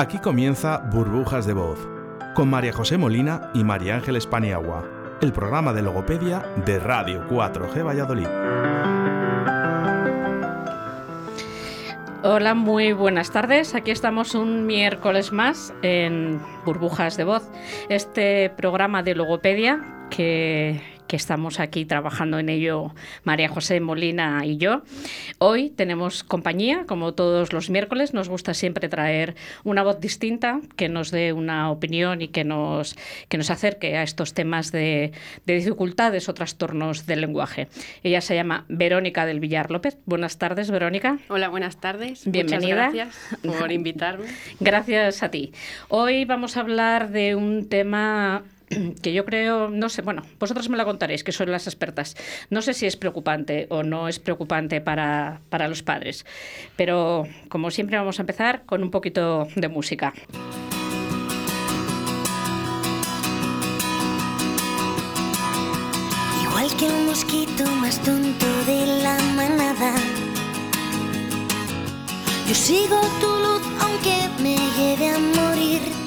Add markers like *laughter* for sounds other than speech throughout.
Aquí comienza Burbujas de Voz, con María José Molina y María Ángeles Paniagua, el programa de logopedia de Radio 4G Valladolid. Hola, muy buenas tardes. Aquí estamos un miércoles más en Burbujas de Voz, este programa de logopedia que, que estamos aquí trabajando en ello María José Molina y yo. Hoy tenemos compañía, como todos los miércoles, nos gusta siempre traer una voz distinta que nos dé una opinión y que nos, que nos acerque a estos temas de, de dificultades o trastornos del lenguaje. Ella se llama Verónica del Villar López. Buenas tardes, Verónica. Hola, buenas tardes. Bienvenida. Muchas gracias por invitarme. *laughs* Gracias a ti. Hoy vamos a hablar de un tema *clears throat* que yo creo, no sé, bueno, vosotros me la contaréis, que sois las expertas. No sé si es preocupante o no es preocupante para, para los padres, pero como siempre vamos a empezar con un poquito de música. Igual que el mosquito más tonto de la manada. Yo sigo tu luz aunque me lleve a morir.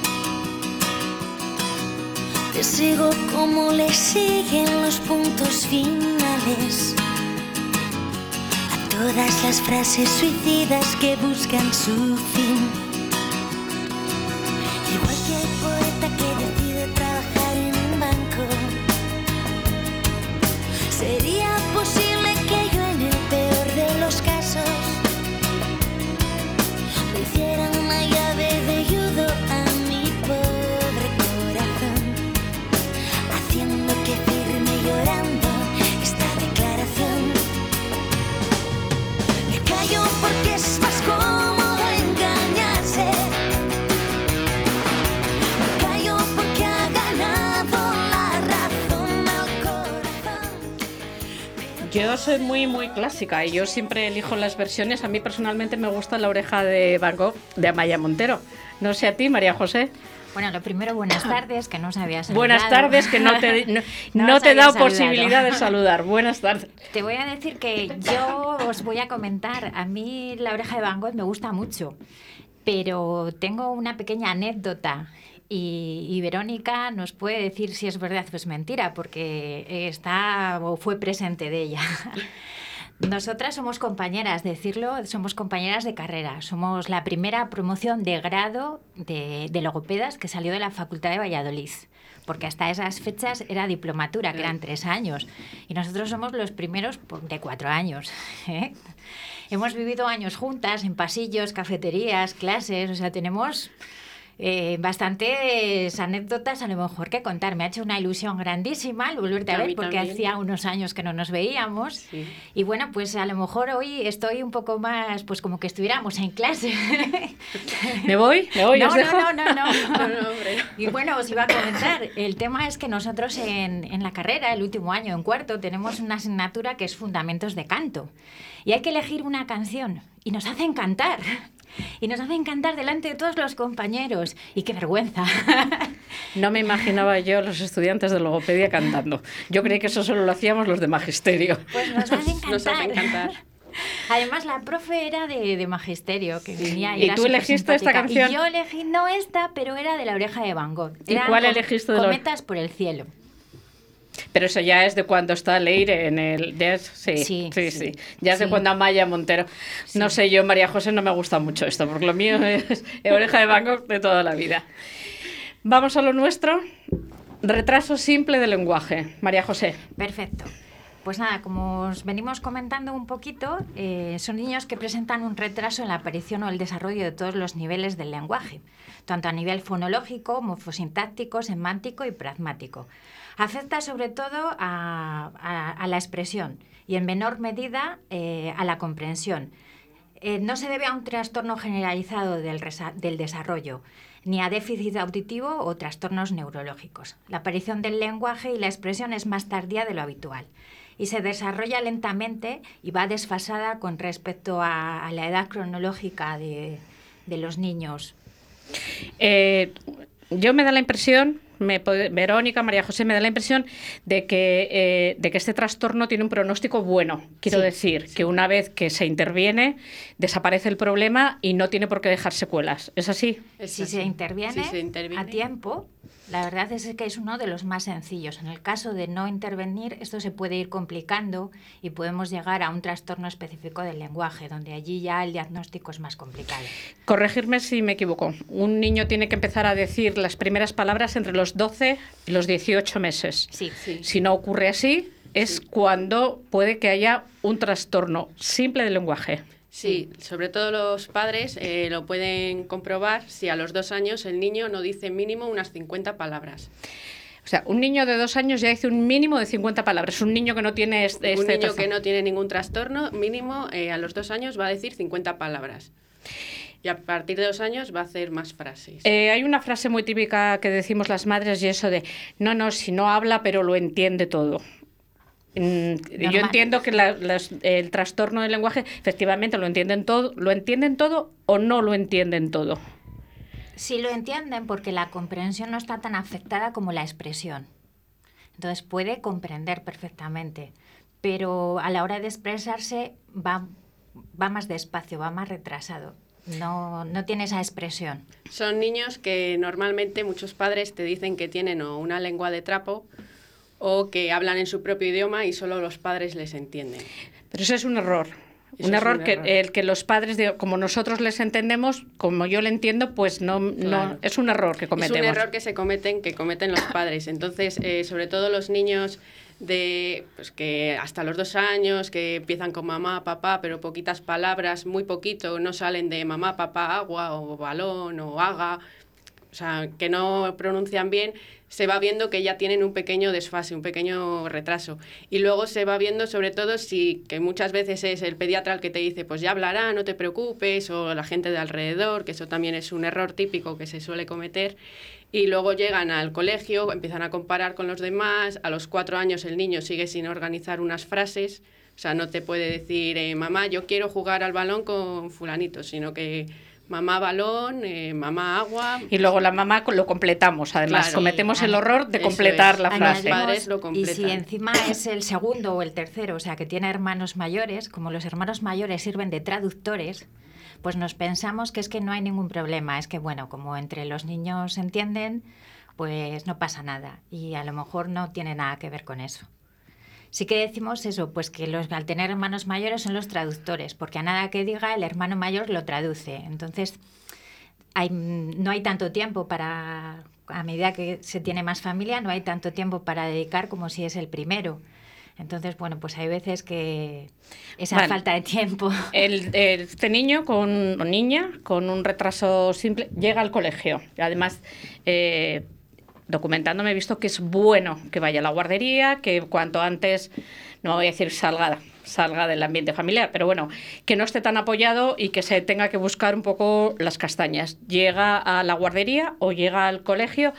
Te sigo como le siguen los puntos finales. A todas las frases suicidas que buscan su fin. Yo soy muy, muy clásica y yo siempre elijo las versiones. A mí personalmente me gusta la oreja de Van Gogh de Amaya Montero. No sé a ti, María José. Bueno, lo primero, buenas tardes, que no os había saludado. Buenas tardes, que no te, *laughs* no, No no os te he dado saludado. posibilidad de saludar. Buenas tardes. Te voy a decir que yo os voy a comentar, a mí la oreja de Van Gogh me gusta mucho, pero tengo una pequeña anécdota y, y Verónica nos puede decir si es verdad o es mentira, porque está o fue presente de ella. *laughs* Nosotras somos compañeras, decirlo, somos compañeras de carrera. Somos la primera promoción de grado de, de logopedas que salió de la Facultad de Valladolid. Porque hasta esas fechas era diplomatura, que eran tres años. Y nosotros somos los primeros por- de cuatro años. *laughs* ¿eh? Hemos vivido años juntas, en pasillos, cafeterías, clases. O sea, tenemos eh, bastantes anécdotas a lo mejor que contar. Me ha hecho una ilusión grandísima el volverte a, A ver porque también. hacía unos años que no nos veíamos. Sí. Y bueno, pues a lo mejor hoy estoy un poco más, pues como que estuviéramos en clase. *laughs* ¿Me voy? ¿Me voy? no, ¿Os no, dejo? no, no, no, *laughs* No, no. Y bueno, os iba a comentar, el tema es que nosotros en, en la carrera, el último año, en cuarto, tenemos una asignatura que es Fundamentos de Canto. Y hay que elegir una canción. Y nos hacen cantar. Y nos hacen cantar delante de todos los compañeros. Y qué vergüenza. *laughs* No me imaginaba yo los estudiantes de logopedia cantando. Yo creí que eso solo lo hacíamos los de magisterio. Pues nos hacen cantar. *laughs* Nos hacen cantar. Además, la profe era de, de magisterio, que venía ¿Y era tú elegiste esta canción? Y yo elegí, no esta, pero era de la oreja de Van Gogh. ¿Y Eran cuál elegiste de Cometas por el cielo. Pero eso ya es de cuando está Leire en el... es- sí, sí, Sí, sí, Ya es de cuando Amaya Montero. No sé, yo, María José, no me gusta mucho esto, porque lo mío es oreja de Gogh de toda la vida. Vamos a lo nuestro. Retraso simple de lenguaje. María José. Perfecto. Pues nada, como os venimos comentando un poquito, eh, son niños que presentan un retraso en la aparición o el desarrollo de todos los niveles del lenguaje, tanto a nivel fonológico, morfosintáctico, semántico y pragmático. Afecta sobre todo a, la expresión y en menor medida eh, a la comprensión. Eh, no se debe a un trastorno generalizado del, del desarrollo, ni a déficit auditivo o trastornos neurológicos. La aparición del lenguaje y la expresión es más tardía de lo habitual y se desarrolla lentamente y va desfasada con respecto a, la edad cronológica de, de los niños. Eh, yo me da la impresión, me Verónica, María José, me da la impresión de que, eh, de que este trastorno tiene un pronóstico bueno. Quiero decir, que una vez que se interviene, desaparece el problema y no tiene por qué dejar secuelas. ¿Es así? si, Se interviene, se interviene a tiempo, la verdad es que es uno de los más sencillos. En el caso de no intervenir, esto se puede ir complicando y podemos llegar a un trastorno específico del lenguaje, donde allí ya el diagnóstico es más complicado. Corregirme si me equivoco. Un niño tiene que empezar a decir las primeras palabras entre los 12 y los 18 meses. Sí. sí. Si no ocurre así, es cuando puede que haya un trastorno simple del lenguaje. Sí, sobre todo los padres eh, lo pueden comprobar si a los dos años el niño no dice mínimo unas 50 palabras. O sea, un niño de dos años ya dice un mínimo de 50 palabras. Un niño que no tiene este, Un niño que no tiene ningún trastorno, mínimo eh, a los dos años va a decir 50 palabras. Y a partir de dos años va a hacer más frases. Eh, hay una frase muy típica que decimos las madres y eso de, no, no, si no habla pero lo entiende todo. Mm, yo entiendo que el trastorno del lenguaje efectivamente lo entienden todo, lo entienden todo o no lo entienden todo. Sí lo entienden porque la comprensión no está tan afectada como la expresión. Entonces puede comprender perfectamente, pero a la hora de expresarse va, va más despacio, va más retrasado. No, no tiene esa expresión. Son niños que normalmente muchos padres te dicen que tienen una lengua de trapo o que hablan en su propio idioma y solo los padres les entienden. Pero eso es un error. un error, que el que los padres, como nosotros les entendemos, como yo le entiendo, pues no, no es un error que cometemos. Es un error que se cometen, que cometen los padres. Entonces, eh, sobre todo los niños de pues que hasta los dos años que empiezan con mamá, papá, pero poquitas palabras, muy poquito, no salen de mamá, papá, agua o balón o haga, o sea, que no pronuncian bien, se va viendo que ya tienen un pequeño desfase, un pequeño retraso. Y luego se va viendo sobre todo si, que muchas veces es el pediatra el que te dice, pues ya hablará, no te preocupes, o la gente de alrededor, que eso también es un error típico que se suele cometer. Y luego llegan al colegio, empiezan a comparar con los demás, a los cuatro años el niño sigue sin organizar unas frases, o sea, no te puede decir, eh, mamá, yo quiero jugar al balón con fulanito, sino que mamá balón, eh, mamá agua. Y luego la mamá lo completamos, además cometemos el horror de completar la frase. y si encima es el segundo o el tercero, o sea, que tiene hermanos mayores, como los hermanos mayores sirven de traductores, pues nos pensamos que es que no hay ningún problema, es que bueno, como entre los niños entienden, pues no pasa nada y a lo mejor no tiene nada que ver con eso. Sí que decimos eso, pues que los, al tener hermanos mayores son los traductores, porque a nada que diga el hermano mayor lo traduce. Entonces, hay, no hay tanto tiempo para, a medida que se tiene más familia, no hay tanto tiempo para dedicar como si es el primero. Entonces, bueno, pues hay veces que esa falta de tiempo. *laughs* El, este niño con, o niña con un retraso simple llega al colegio. Además, eh, documentándome he visto que es bueno que vaya a la guardería, que cuanto antes, no voy a decir salga, salga del ambiente familiar, pero bueno, que no esté tan apoyado y que se tenga que buscar un poco las castañas. Llega a la guardería o llega al colegio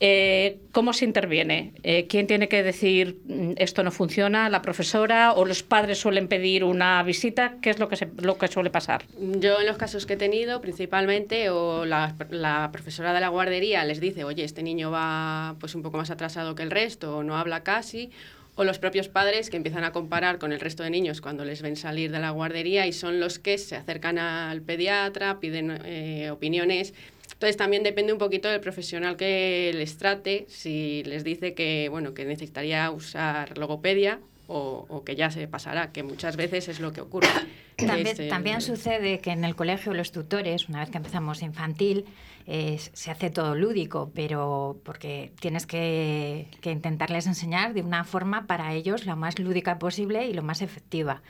eh, ¿Cómo se interviene? Eh, ¿Quién tiene que decir mm, esto no funciona? ¿La profesora o los padres suelen pedir una visita? ¿Qué es lo que, lo que suele pasar? Yo en los casos que he tenido, principalmente, o la, la, profesora de la guardería les dice, oye, este niño va pues un poco más atrasado que el resto, o no habla casi, o los propios padres que empiezan a comparar con el resto de niños cuando les ven salir de la guardería y son los que se acercan al pediatra, piden eh, opiniones entonces también depende un poquito del profesional que les trate, si les dice que, bueno, que necesitaría usar logopedia o, que ya se pasará, que muchas veces es lo que ocurre. *coughs* También, sucede que en el colegio los tutores, una vez que empezamos infantil, se hace todo lúdico, pero porque tienes que, que, intentarles enseñar de una forma para ellos lo más lúdica posible y lo más efectiva.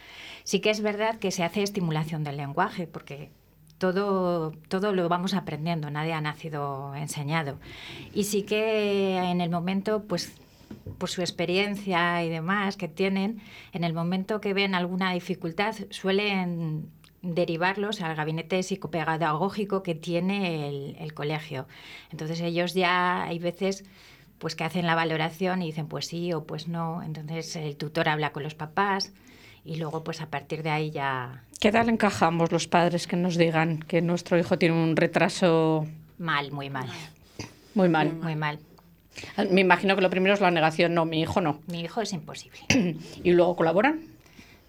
Sí que es verdad que se hace estimulación del lenguaje, porque todo, todo lo vamos aprendiendo, nadie ha nacido enseñado. Y sí que en el momento, pues por su experiencia y demás que tienen, en el momento que ven alguna dificultad, suelen derivarlos al gabinete psicopedagógico que tiene el, colegio. Entonces ellos ya hay veces pues que hacen la valoración y dicen pues sí o pues no. Entonces el tutor habla con los papás y luego pues a partir de ahí ya... ¿Qué tal encajamos los padres que nos digan que nuestro hijo tiene un retraso? Mal, muy mal. Muy mal. Muy mal. Me imagino que lo primero es la negación, no, mi hijo no. Mi hijo es imposible. *clears throat* ¿Y luego colaboran?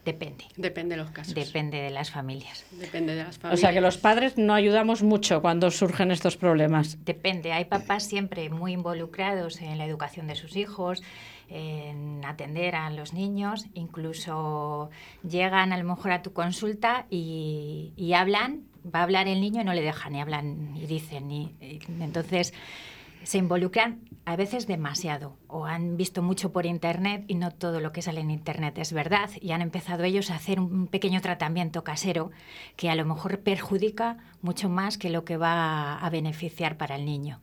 Depende. Depende de los casos. Depende de las familias. Depende de las O familias. sea que los padres no ayudamos mucho cuando surgen estos problemas. Depende. Hay papás siempre muy involucrados en la educación de sus hijos, en atender a los niños, incluso llegan a lo mejor a tu consulta y, y hablan, va a hablar el niño y no le dejan, y hablan y dicen. Y, y entonces se involucran a veces demasiado o han visto mucho por internet y no todo lo que sale en internet es verdad y han empezado ellos a hacer un pequeño tratamiento casero que a lo mejor perjudica mucho más que lo que va a beneficiar para el niño.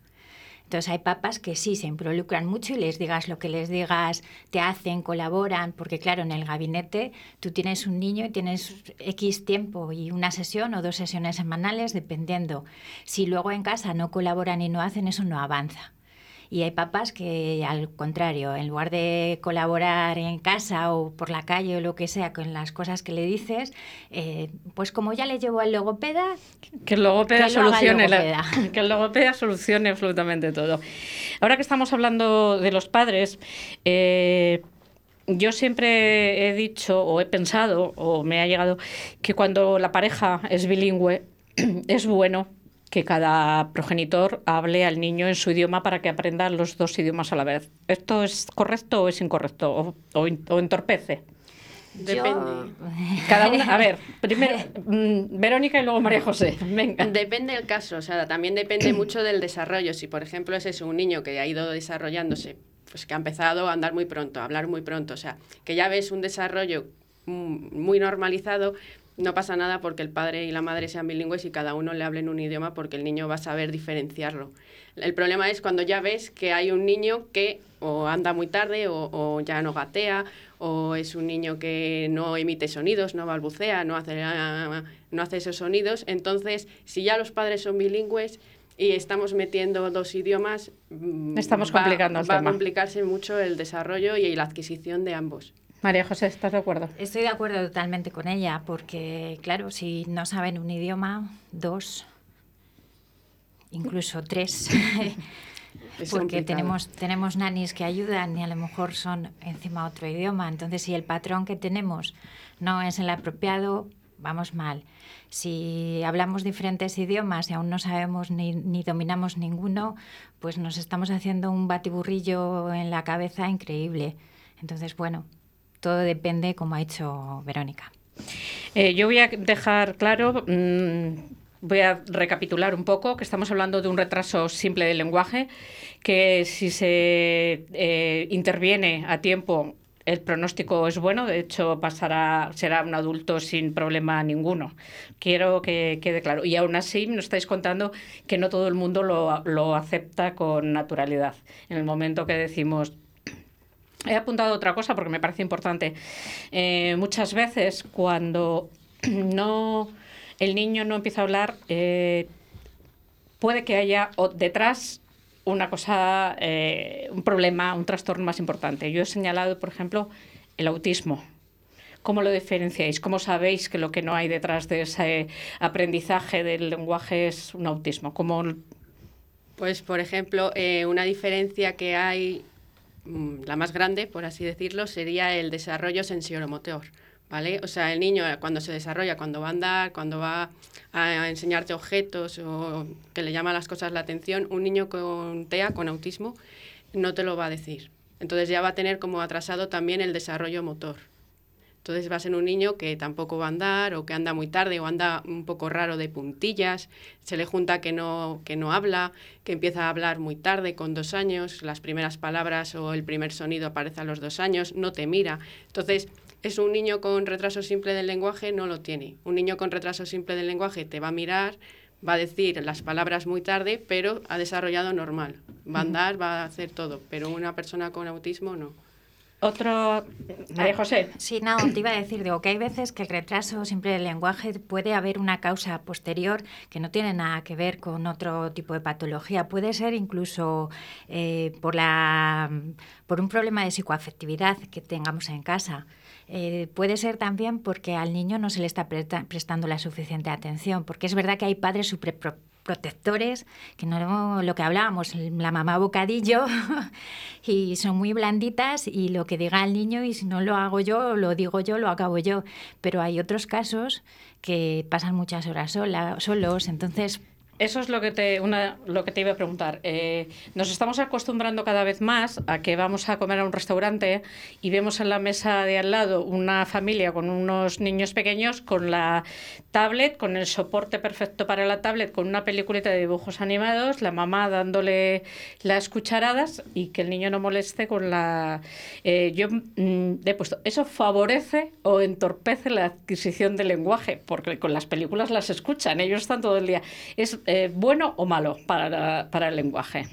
Entonces hay papás que sí se involucran mucho y les digas lo que les digas, te hacen, colaboran, porque claro, en el gabinete tú tienes un niño y tienes X tiempo y una sesión o dos sesiones semanales, dependiendo. Si luego en casa no colaboran y no hacen, eso no avanza. Y hay papás que, al contrario, en lugar de colaborar en casa o por la calle o lo que sea con las cosas que le dices, eh, pues como ya le llevo al logopeda, Que el logopeda Que solucione la- *laughs* que el logopeda solucione absolutamente todo. Ahora que estamos hablando de los padres, eh, yo siempre he dicho o he pensado o me ha llegado que cuando la pareja es bilingüe *clears throat* es bueno que cada progenitor hable al niño en su idioma para que aprenda los dos idiomas a la vez. ¿Esto es correcto o es incorrecto? ¿O, o entorpece? Depende. yo- Cada una, a ver, primero mm, Verónica y luego María José. Venga. Depende del caso, o sea, también depende *clears throat* mucho del desarrollo. Si, por ejemplo, es eso, un niño que ha ido desarrollándose, pues que ha empezado a andar muy pronto, a hablar muy pronto, o sea, que ya ves un desarrollo mm, muy normalizado, no pasa nada porque el padre y la madre sean bilingües y cada uno le hable en un idioma porque el niño va a saber diferenciarlo. El problema es cuando ya ves que hay un niño que o anda muy tarde o, o ya no gatea o es un niño que no emite sonidos, no balbucea, no hace, no hace esos sonidos. Entonces, si ya los padres son bilingües y estamos metiendo dos idiomas, mm, Estamos va- complicando el va tema. a complicarse mucho el desarrollo y la adquisición de ambos. María José, ¿estás de acuerdo? Estoy de acuerdo totalmente con ella, porque claro, si no saben un idioma, dos, incluso tres, Es *laughs* porque complicado. tenemos, tenemos nanis que ayudan y a lo mejor son encima otro idioma. Entonces, si el patrón que tenemos no es el apropiado, vamos mal. Si hablamos diferentes idiomas y aún no sabemos ni, ni dominamos ninguno, pues nos estamos haciendo un batiburrillo en la cabeza increíble. Entonces, bueno, todo depende, como ha dicho Verónica. Eh, yo voy a dejar claro, mm, voy a recapitular un poco, que estamos hablando de un retraso simple del lenguaje, que si se eh, interviene a tiempo, el pronóstico es bueno, de hecho pasará, será un adulto sin problema ninguno. Quiero que quede claro. Y aún así nos estáis contando que no todo el mundo lo, lo acepta con naturalidad. En el momento que decimos, He apuntado otra cosa porque me parece importante. Eh, muchas veces cuando *clears throat* no el niño no empieza a hablar, eh, puede que haya detrás una cosa, eh, un problema, un trastorno más importante. Yo he señalado, por ejemplo, el autismo. ¿Cómo lo diferenciáis? ¿Cómo sabéis que lo que no hay detrás de ese aprendizaje del lenguaje es un autismo? ¿Cómo Pues, por ejemplo, una diferencia que hay, la más grande, por así decirlo, sería el desarrollo sensoromotor. ¿Vale? O sea, el niño eh, cuando se desarrolla, cuando va a andar, cuando va a enseñarte objetos o que le llama las cosas la atención, un niño con TEA, con autismo, no te lo va a decir. Entonces ya va a tener como atrasado también el desarrollo motor. Entonces va a ser un niño que tampoco va a andar o que anda muy tarde o anda un poco raro de puntillas, se le junta que no, que no habla, que empieza a hablar muy tarde, con dos años, las primeras palabras o el primer sonido aparece a los dos años, no te mira. Entonces es un niño con retraso simple del lenguaje, no lo tiene. Un niño con retraso simple del lenguaje te va a mirar, va a decir las palabras muy tarde, pero ha desarrollado normal. Va a andar, va a hacer todo, pero una persona con autismo no. Otro... María José. Sí, no, te iba a decir, digo, que hay veces que el retraso siempre del lenguaje puede haber una causa posterior que no tiene nada que ver con otro tipo de patología. Puede ser incluso eh, por, la, por un problema de psicoafectividad que tengamos en casa. Eh, puede ser también porque al niño no se le está presta- prestando la suficiente atención, porque es verdad que hay padres súper protectores, que no lo que hablábamos, la mamá bocadillo, *laughs* y son muy blanditas y lo que diga el niño y si no lo hago yo, lo digo yo, lo acabo yo. Pero hay otros casos que pasan muchas horas solos, entonces eso es lo que te, una, lo que te iba a preguntar. Eh, nos estamos acostumbrando cada vez más a que vamos a comer a un restaurante y vemos en la mesa de al lado una familia con unos niños pequeños con la tablet, con el soporte perfecto para la tablet, con una peliculita de dibujos animados, la mamá dándole las cucharadas y que el niño no moleste con la... Eh, yo mm, he puesto, ¿eso favorece o entorpece la adquisición del lenguaje? Porque con las películas las escuchan, ellos están todo el día. Es eh, bueno o malo para, para el lenguaje?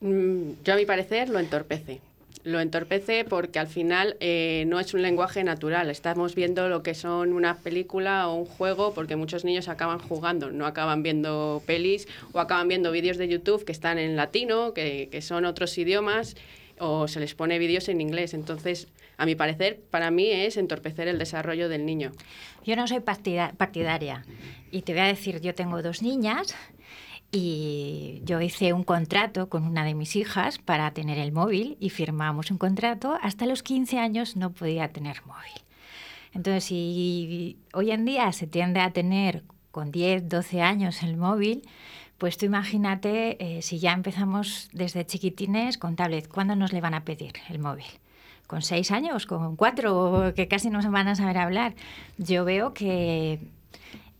Mm, yo a mi parecer lo entorpece. Lo entorpece porque al final eh, no es un lenguaje natural. Estamos viendo lo que son una película o un juego porque muchos niños acaban jugando, no acaban viendo pelis o acaban viendo vídeos de YouTube que están en latino, que, que son otros idiomas o se les pone vídeos en inglés. Entonces, a mi parecer, para mí es entorpecer el desarrollo del niño. Yo no soy partidaria y te voy a decir, yo tengo dos niñas y yo hice un contrato con una de mis hijas para tener el móvil y firmamos un contrato. Hasta los 15 años no podía tener móvil. Entonces, si hoy en día se tiende a tener con 10, 12 años el móvil, pues tú imagínate eh, si ya empezamos desde chiquitines con tablet, ¿cuándo nos le van a pedir el móvil? Con seis años, con cuatro, que casi no se van a saber hablar. Yo veo que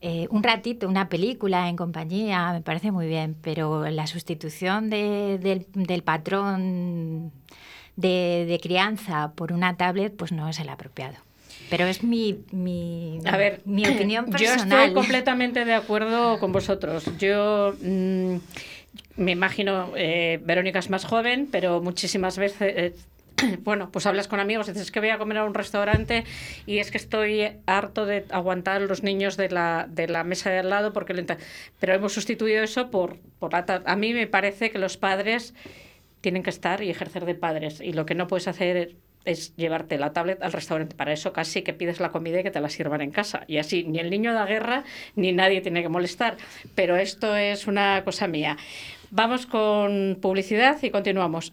eh, un ratito, una película en compañía, me parece muy bien, pero la sustitución del, patrón de, crianza por una tablet, pues no es el apropiado. Pero es mi, mi, A ver, mi opinión *clears throat* personal. Yo estoy completamente de acuerdo con vosotros. Yo mm, me imagino, eh, Verónica es más joven, pero muchísimas veces eh, *clears throat* bueno, pues hablas con amigos, dices que voy a comer a un restaurante y es que estoy harto de aguantar los niños de la, de la mesa de al lado porque pero hemos sustituido eso por, por a mí me parece que los padres tienen que estar y ejercer de padres y lo que no puedes hacer es llevarte la tablet al restaurante. Para eso casi que pides la comida y que te la sirvan en casa. Y así ni el niño da guerra ni nadie tiene que molestar. Pero esto es una cosa mía. Vamos con publicidad y continuamos.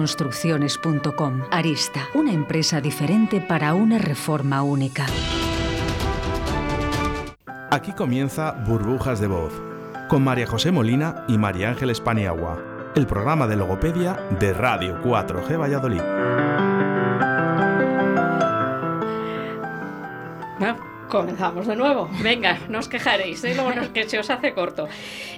reformas@aristaconstrucciones.com. Arista, una empresa diferente para una reforma única. Aquí comienza Burbujas de Voz, con María José Molina y María Ángeles Paniagua, el programa de logopedia de Radio 4G Valladolid. Comenzamos de nuevo. Venga, no os quejaréis, ¿eh? luego que se os hace corto.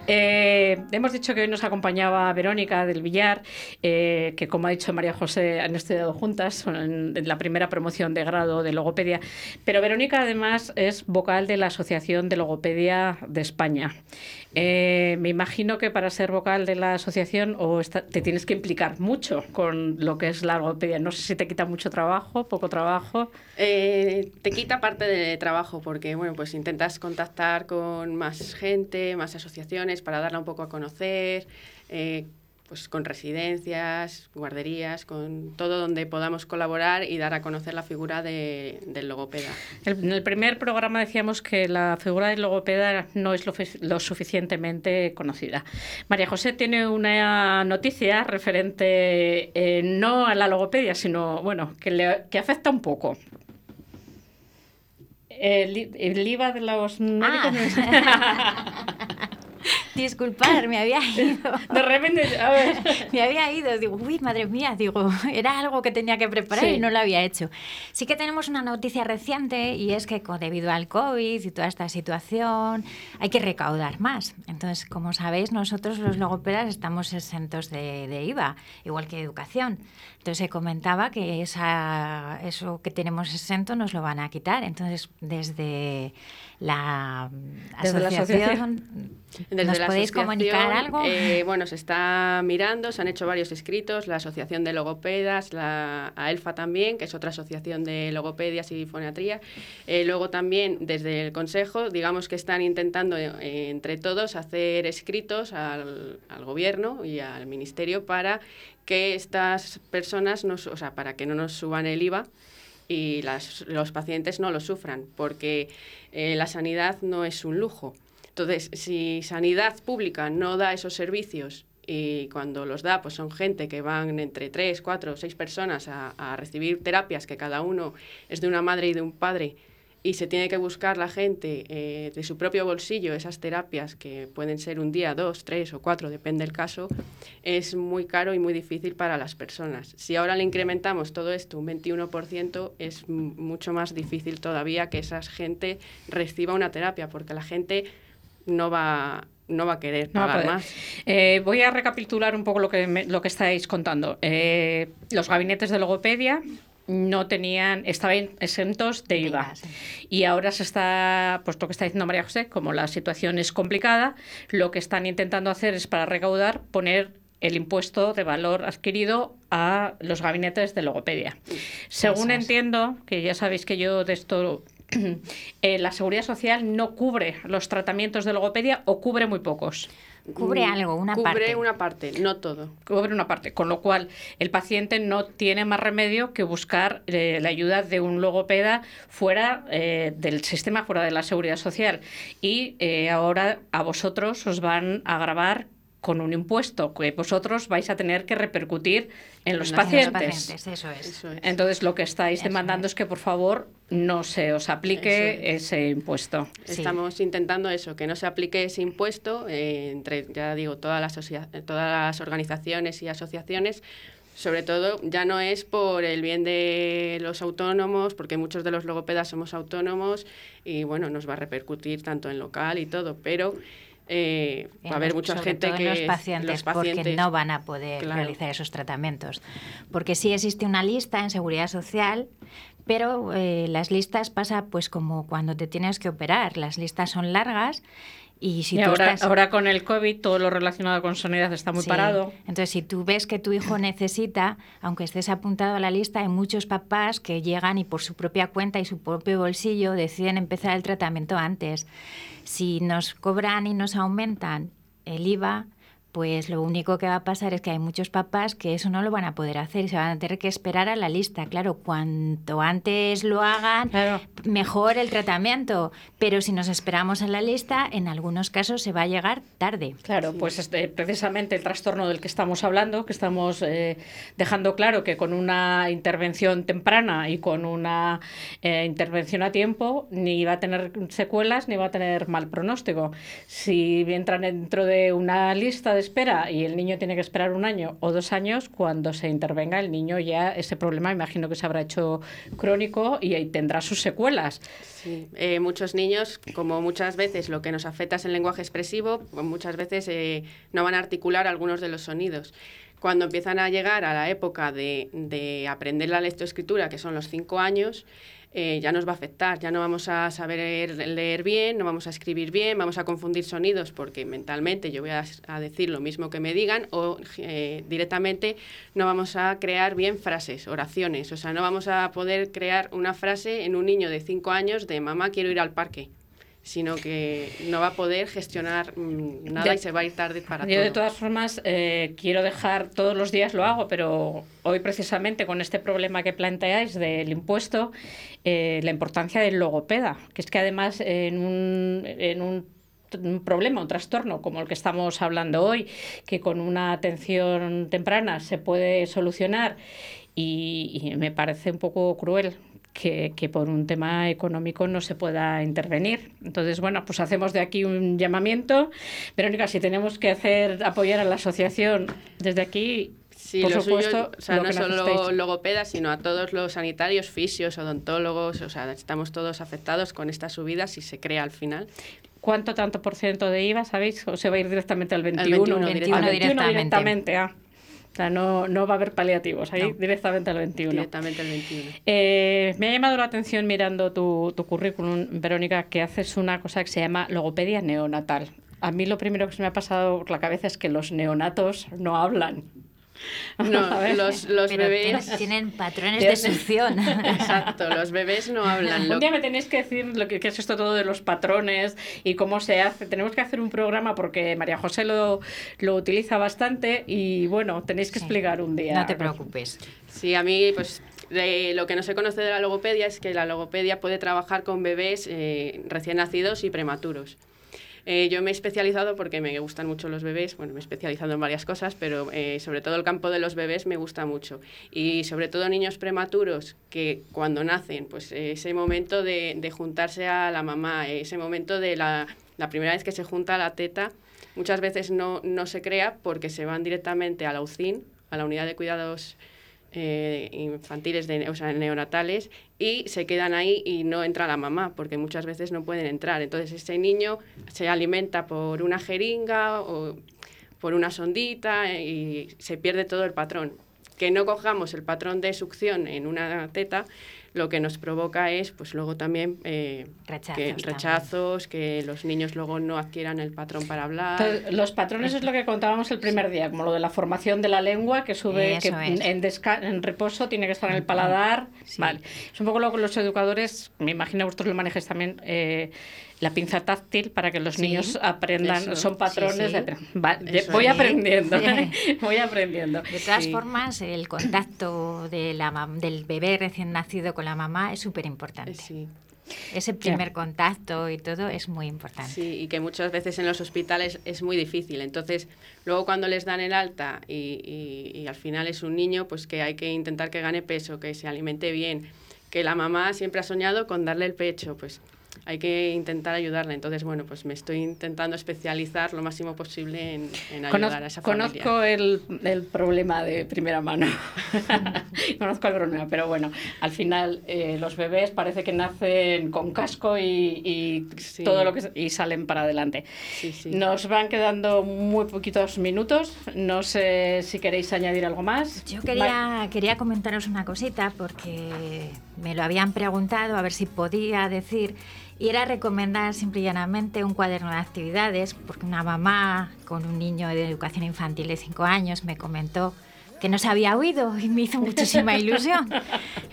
Eh, hemos dicho que hoy nos acompañaba Verónica del Villar, eh, que como ha dicho María José, han estudiado juntas en, la primera promoción de grado de logopedia. Pero Verónica además es vocal de la Asociación de Logopedia de España. Eh, me imagino que para ser vocal de la asociación o te tienes que implicar mucho con lo que es la logopedia. No sé si te quita mucho trabajo, poco trabajo. te quita parte de trabajo porque bueno, pues intentas contactar con más gente, más asociaciones para darla un poco a conocer, eh, pues con residencias, guarderías, con todo donde podamos colaborar y dar a conocer la figura de, del logopeda. en el primer programa decíamos que la figura del logopeda no es lo, suficientemente conocida. María José tiene una noticia referente eh, no a la logopedia, sino bueno, que, le, que afecta un poco. El, IVA de los médicos. Ah. *laughs* *laughs* Disculpar, me había *laughs* ido. De repente, a ver. *laughs* Me había ido, digo, uy, madre mía, digo, *laughs* era algo que tenía que preparar y no lo había hecho. Sí que tenemos una noticia reciente y es que debido al COVID y toda esta situación hay que recaudar más. Entonces, como sabéis, nosotros los logopedas estamos exentos de, de IVA, igual que educación. Entonces se comentaba que esa, eso que tenemos exento nos lo van a quitar. Entonces, desde la, asociación, Desde ¿Nos la podéis asociación, comunicar algo? eh, bueno, se está mirando, se han hecho varios escritos, la Asociación de Logopedas, la AELFA también, que es otra asociación de logopedias y foniatría. Eh, luego también desde el Consejo, digamos que están intentando eh, entre todos hacer escritos al, al Gobierno y al Ministerio para que estas personas, no, su- o sea, para que no nos suban el IVA y las- los pacientes no lo sufran, porque eh, la sanidad no es un lujo. Entonces, si sanidad pública no da esos servicios y cuando los da, pues son gente que van entre tres, cuatro, seis personas a, a recibir terapias que cada uno es de una madre y de un padre y se tiene que buscar la gente eh, de su propio bolsillo esas terapias que pueden ser un día, dos, tres o cuatro, depende del caso, es muy caro y muy difícil para las personas. Si ahora le incrementamos todo esto un 21%, es mucho más difícil todavía que esa gente reciba una terapia, porque la gente no va, no va a querer No va a pagar más. Eh, voy a recapitular un poco lo que, me- lo que estáis contando. Eh, los gabinetes de logopedia no tenían, estaban exentos de IVA. Y ahora se está, pues lo que está diciendo María José, como la situación es complicada, lo que están intentando hacer es para recaudar poner el impuesto de valor adquirido a los gabinetes de logopedia. Según es. entiendo, que ya sabéis que yo de esto *clears throat* eh, la seguridad social no cubre los tratamientos de logopedia o cubre muy pocos. Cubre Mm, algo, una Cubre parte. una parte, no todo. Cubre una parte, con lo cual el paciente no tiene más remedio que buscar eh, la ayuda de un logopeda fuera eh, del sistema, fuera de la seguridad social. Y eh, ahora a vosotros os van a grabar con un impuesto que vosotros vais a tener que repercutir en los En los pacientes. pacientes, eso es. Eso es. Entonces lo que estáis Eso demandando es. es que por favor no se os aplique es. ese impuesto. Sí. Estamos intentando eso, que no se aplique ese impuesto eh, entre, ya digo, todas las, asocia- todas las organizaciones y asociaciones. Sobre todo, ya no es por el bien de los autónomos, porque muchos de los logopedas somos autónomos y bueno, nos va a repercutir tanto en local y todo, pero eh, va a haber mucha gente todo que los es- pacientes, los porque pacientes- no van a poder Claro. realizar esos tratamientos. Porque sí existe una lista en seguridad social, pero eh, las listas pasa pues como cuando te tienes que operar. Las listas son largas y si y tú ahora, estás... ahora con el COVID todo lo relacionado con sanidad está muy Sí. parado. Entonces, si tú ves que tu hijo necesita, aunque estés apuntado a la lista, hay muchos papás que llegan y por su propia cuenta y su propio bolsillo deciden empezar el tratamiento antes. Si nos cobran y nos aumentan el IVA, pues lo único que va a pasar es que hay muchos papás que eso no lo van a poder hacer y se van a tener que esperar a la lista. Claro, cuanto antes lo hagan, Claro. mejor el tratamiento. Pero si nos esperamos a la lista, en algunos casos se va a llegar tarde. Claro, pues este, precisamente el trastorno del que estamos hablando, que estamos eh, dejando claro que con una intervención temprana y con una eh, intervención a tiempo ni va a tener secuelas ni va a tener mal pronóstico. Si entran dentro de una lista de espera y el niño tiene que esperar un año o dos años, cuando se intervenga el niño ya ese problema imagino que se habrá hecho crónico y tendrá sus secuelas. Eh, muchos niños, como muchas veces lo que nos afecta es el lenguaje expresivo, muchas veces eh, no van a articular algunos de los sonidos. Cuando empiezan a llegar a la época de aprender la lectoescritura, que son los cinco años, eh, ya nos va a afectar, ya no vamos a saber leer bien, no vamos a escribir bien, vamos a confundir sonidos porque mentalmente yo voy a, a decir lo mismo que me digan o eh, directamente no vamos a crear bien frases, oraciones, o sea, no vamos a poder crear una frase en un niño de 5 años de mamá quiero ir al parque sino que no va a poder gestionar mm, nada De- y se va a ir tarde para Yo todo. de todas formas eh, quiero dejar, todos los días lo hago, pero hoy precisamente con este problema que planteáis del impuesto, eh, la importancia del logopeda, que es que además en un, en un un problema, un trastorno como el que estamos hablando hoy, que con una atención temprana se puede solucionar y, y me parece un poco cruel que, que, por un tema económico no se pueda intervenir. Entonces, bueno, pues hacemos de aquí un llamamiento. Verónica, si tenemos que hacer apoyar a la asociación desde aquí, Sí, por lo supuesto, suyo, o sea, lo no solo logopedas, sino a todos los sanitarios, fisios, odontólogos, o sea, estamos todos afectados con estas subidas si se crea al final. ¿Cuánto tanto por ciento de IVA, sabéis? ¿O se va a ir directamente al 21? 21 al directamente. 21 directamente, ah. O sea, no, no va a haber paliativos, ahí No. directamente al 21. Directamente el 21. Eh, me ha llamado la atención mirando tu, tu currículum, Verónica, que haces una cosa que se llama logopedia neonatal. a mí lo primero que se me ha pasado por la cabeza es que los neonatos no hablan. *laughs* No, los, los bebés... Tienen, patrones de succión. *laughs* Exacto, los bebés no hablan. Un día me tenéis que decir lo que, es esto todo de los patrones y cómo se hace. Tenemos que hacer un programa porque María José lo, lo utiliza bastante y bueno, tenéis que explicar un día. No te preocupes. Sí, a mí pues lo que no se conoce de la logopedia es que la logopedia puede trabajar con bebés eh, recién nacidos y prematuros. Eh, yo me he especializado porque me gustan mucho los bebés, bueno, me he especializado en varias cosas, pero eh, sobre todo el campo de los bebés me gusta mucho. Y sobre todo niños prematuros que cuando nacen, pues ese momento de, juntarse a la mamá, ese momento de la, la primera vez que se junta la teta, muchas veces no, no se crea porque se van directamente a la UCIN, a la unidad de cuidados eh, infantiles, de, o sea, neonatales, y se quedan ahí y no entra la mamá, porque muchas veces no pueden entrar. Entonces ese niño se alimenta por una jeringa o por una sondita eh, y se pierde todo el patrón. Que no cojamos el patrón de succión en una teta lo que nos provoca es, pues luego también eh, rechazos, que, rechazos que los niños luego no adquieran el patrón para hablar. los patrones es lo que contábamos el primer día, como lo de la formación de la lengua, que sube, que en, en, reposo tiene que estar en el paladar. Vale. Es un poco lo que los educadores, me imagino vosotros lo manejáis también. Eh, la pinza táctil para que los niños aprendan, son patrones de... voy aprendiendo, voy aprendiendo. De todas formas, el contacto de la, del bebé recién nacido con la mamá es súper importante. Ese primer contacto y todo es muy importante. Sí, y que muchas veces en los hospitales es muy difícil. Entonces, luego cuando les dan el alta y, y al final es un niño, pues que hay que intentar que gane peso, que se alimente bien, que la mamá siempre ha soñado con darle el pecho, pues hay que intentar ayudarle. Entonces, bueno, pues me estoy intentando especializar lo máximo posible en, ayudar a esa familia. Conozco el, el, problema de primera mano. *laughs* conozco el problema, pero bueno, al final eh, los bebés parece que nacen con casco y, y todo lo que y salen para adelante. Nos van quedando muy poquitos minutos. No sé si queréis añadir algo más. Yo quería, quería comentaros una cosita porque me lo habían preguntado a ver si podía decir y era recomendar simple y llanamente un cuaderno de actividades, porque una mamá con un niño de educación infantil de 5 años me comentó que no se había oído y me hizo muchísima ilusión.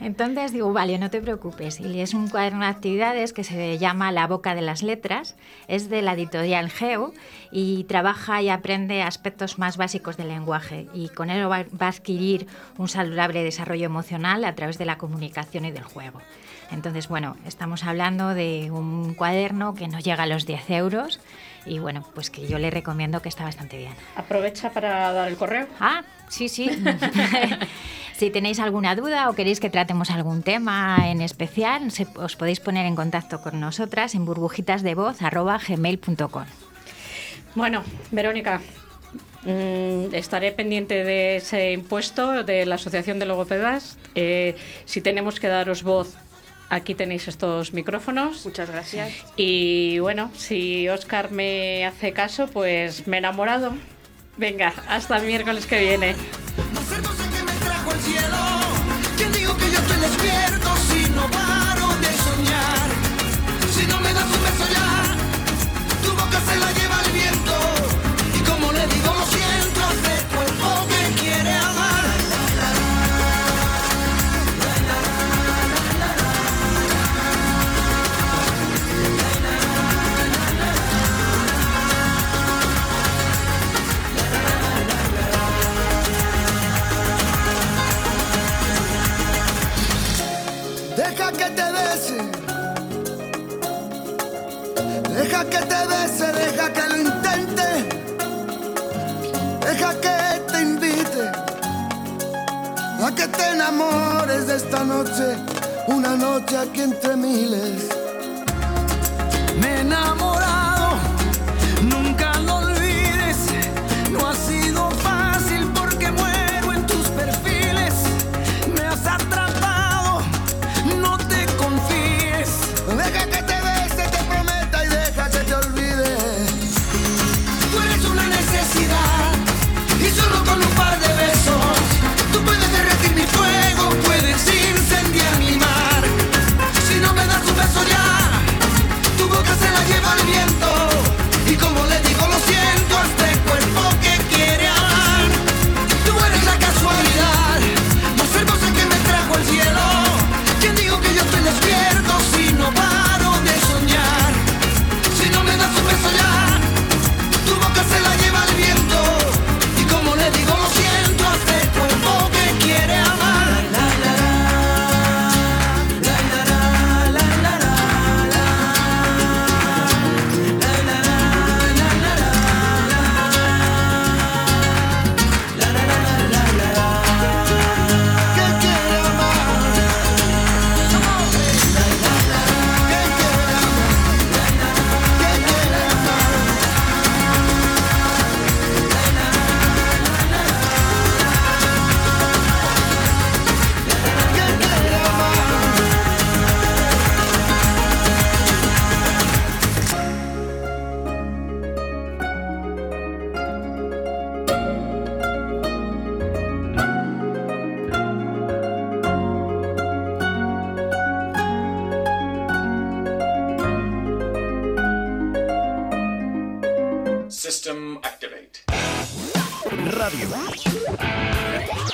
Entonces digo, vale, no te preocupes. Y es un cuaderno de actividades que se llama La Boca de las Letras, es de la editorial Geo y trabaja y aprende aspectos más básicos del lenguaje y con él va a adquirir un saludable desarrollo emocional a través de la comunicación y del juego. Entonces, bueno, estamos hablando de un cuaderno que no llega a los 10 euros y bueno, pues que yo le recomiendo que está bastante bien. Aprovecha para dar el correo. Ah, sí, sí. *laughs* si tenéis alguna duda o queréis que tratemos algún tema en especial, os podéis poner en contacto con nosotras en burbujitasdevoz.gmail.com Bueno, Verónica, mm, estaré pendiente de ese impuesto de la Asociación de Logopedas. Eh, si tenemos que daros voz Aquí tenéis estos micrófonos. Muchas gracias. Y bueno, si Oscar me hace caso, pues me he enamorado. Venga, hasta el miércoles que viene. Que te bese. Deja que te bese, deja que lo intente. Deja que te invite a que te enamores de esta noche, una noche aquí entre miles.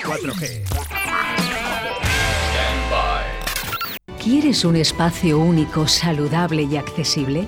4G. ¿Quieres un espacio único, saludable y accesible?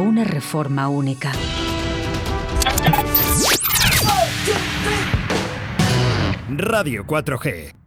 una reforma única. Radio 4G.